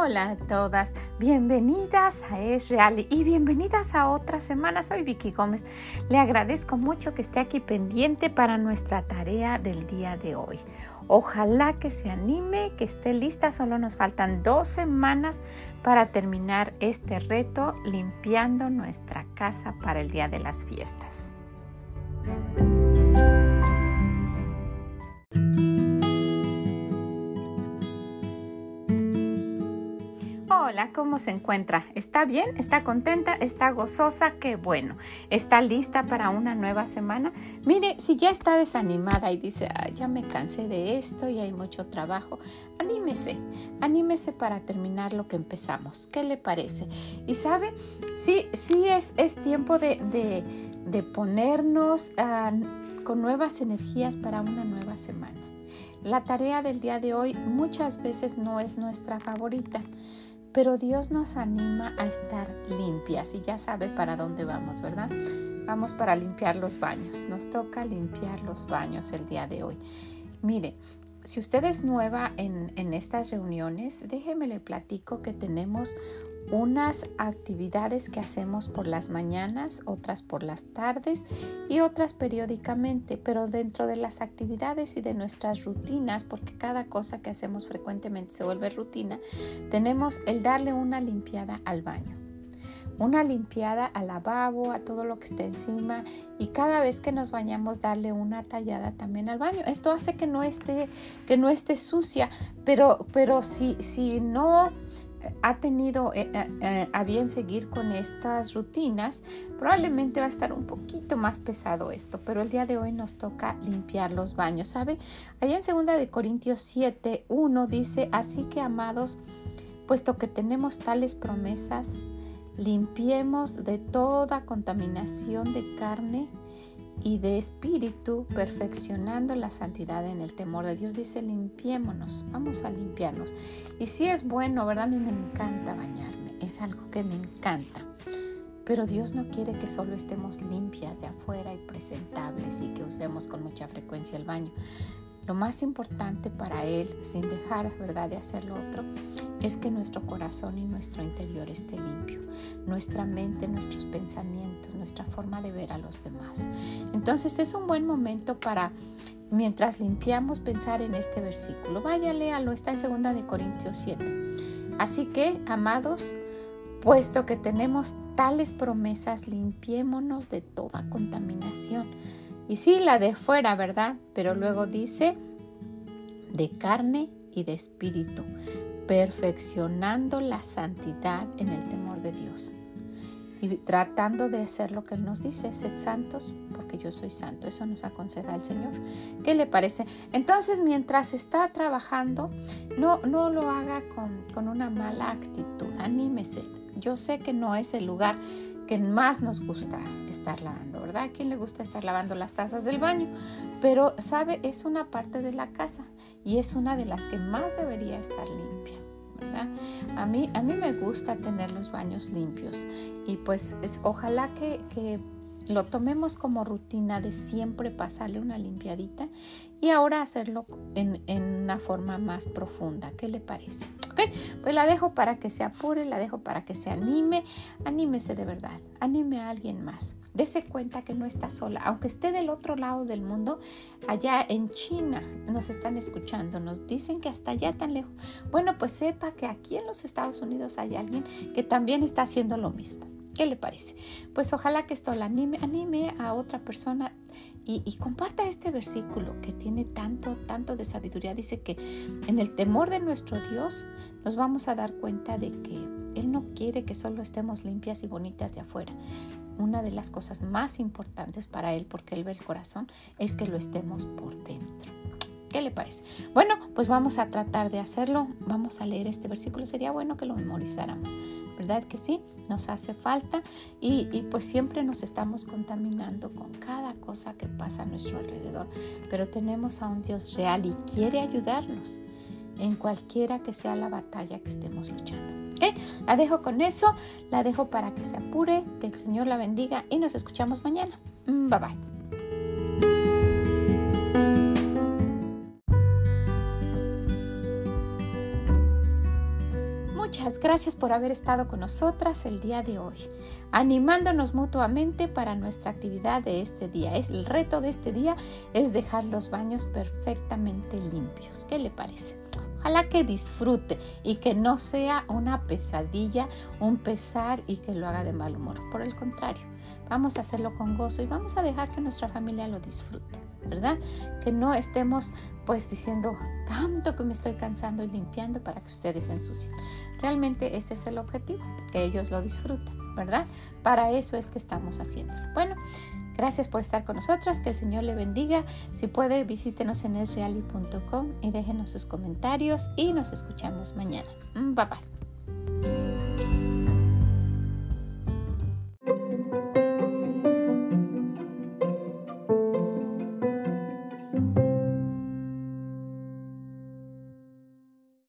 Hola a todas, bienvenidas a Es Real y bienvenidas a otra semana. Soy Vicky Gómez. Le agradezco mucho que esté aquí pendiente para nuestra tarea del día de hoy. Ojalá que se anime, que esté lista. Solo nos faltan dos semanas para terminar este reto limpiando nuestra casa para el día de las fiestas. ¿Cómo se encuentra? ¿Está bien? ¿Está contenta? ¿Está gozosa? Qué bueno. ¿Está lista para una nueva semana? Mire, si ya está desanimada y dice, ya me cansé de esto y hay mucho trabajo, anímese, anímese para terminar lo que empezamos. ¿Qué le parece? Y sabe, sí, sí es, es tiempo de, de, ponernos ah, con nuevas energías para una nueva semana. La tarea del día de hoy muchas veces no es nuestra favorita pero Dios nos anima a estar limpias y ya sabe para dónde vamos, ¿verdad? Vamos para limpiar los baños. Nos toca limpiar los baños el día de hoy. Mire, si usted es nueva en, en estas reuniones, déjeme le platico que tenemos unas actividades que hacemos por las mañanas, otras por las tardes y otras periódicamente, pero dentro de las actividades y de nuestras rutinas, porque cada cosa que hacemos frecuentemente se vuelve rutina, tenemos el darle una limpiada al baño una limpiada al lavabo, a todo lo que esté encima y cada vez que nos bañamos darle una tallada también al baño. Esto hace que no esté, que no esté sucia, pero, pero si, si no ha tenido eh, eh, eh, a bien seguir con estas rutinas, probablemente va a estar un poquito más pesado esto, pero el día de hoy nos toca limpiar los baños, ¿sabe? Allá en 2 de Corintios 7, 1 dice, así que amados, puesto que tenemos tales promesas, limpiemos de toda contaminación de carne y de espíritu, perfeccionando la santidad en el temor de Dios. Dice, limpiémonos, vamos a limpiarnos. Y si es bueno, ¿verdad? A mí me encanta bañarme, es algo que me encanta. Pero Dios no quiere que solo estemos limpias de afuera y presentables y que usemos con mucha frecuencia el baño. Lo más importante para Él, sin dejar, ¿verdad?, de hacer lo otro, es que nuestro corazón y nuestro interior esté limpio, nuestra mente, nuestros pensamientos, nuestra forma de ver a los demás. Entonces es un buen momento para, mientras limpiamos, pensar en este versículo. Vaya, léalo, está en 2 de Corintios 7. Así que, amados, puesto que tenemos tales promesas, limpiémonos de toda contaminación y sí, la de fuera, ¿verdad? Pero luego dice de carne y de espíritu, perfeccionando la santidad en el temor de Dios. Y tratando de hacer lo que Él nos dice, sed santos porque yo soy santo. Eso nos aconseja el Señor. ¿Qué le parece? Entonces, mientras está trabajando, no, no lo haga con, con una mala actitud. Anímese. Yo sé que no es el lugar que más nos gusta estar lavando, ¿verdad? ¿A quién le gusta estar lavando las tazas del baño? Pero, ¿sabe? Es una parte de la casa y es una de las que más debería estar limpia. ¿verdad? A mí, a mí me gusta tener los baños limpios y pues es, ojalá que, que lo tomemos como rutina de siempre pasarle una limpiadita y ahora hacerlo en, en una forma más profunda. ¿Qué le parece? Pues la dejo para que se apure, la dejo para que se anime. Anímese de verdad, anime a alguien más. Dese cuenta que no está sola, aunque esté del otro lado del mundo, allá en China nos están escuchando, nos dicen que hasta allá tan lejos. Bueno, pues sepa que aquí en los Estados Unidos hay alguien que también está haciendo lo mismo. ¿Qué le parece? Pues ojalá que esto la anime, a otra persona y, comparta este versículo que tiene tanto, tanto de sabiduría. Dice que en el temor de nuestro Dios nos vamos a dar cuenta de que Él no quiere que solo estemos limpias y bonitas de afuera. Una de las cosas más importantes para Él, porque Él ve el corazón, es que lo estemos por dentro. ¿Qué le parece? Bueno, pues vamos a tratar de hacerlo. Vamos a leer este versículo. Sería bueno que lo memorizáramos. ¿Verdad que sí? Nos hace falta y, pues siempre nos estamos contaminando con cada cosa que pasa a nuestro alrededor. Pero tenemos a un Dios real y quiere ayudarnos en cualquiera que sea la batalla que estemos luchando. ¿Okay? La dejo con eso, la dejo para que se apure, que el Señor la bendiga y nos escuchamos mañana. Mm, bye bye. Muchas gracias por haber estado con nosotras el día de hoy, animándonos mutuamente para nuestra actividad de este día. Es, el reto de este día es dejar los baños perfectamente limpios. ¿Qué le parece? Ojalá que disfrute y que no sea una pesadilla, un pesar y que lo haga de mal humor. Por el contrario, vamos a hacerlo con gozo y vamos a dejar que nuestra familia lo disfrute, ¿verdad? Que no estemos pues diciendo tanto que me estoy cansando y limpiando para que ustedes se ensucien. Realmente ese es el objetivo, que ellos lo disfruten, ¿verdad? Para eso es que estamos haciéndolo. Bueno, Gracias por estar con nosotras, que el Señor le bendiga. Si puede, visítenos en esreali.com y déjenos sus comentarios y nos escuchamos mañana. Bye bye.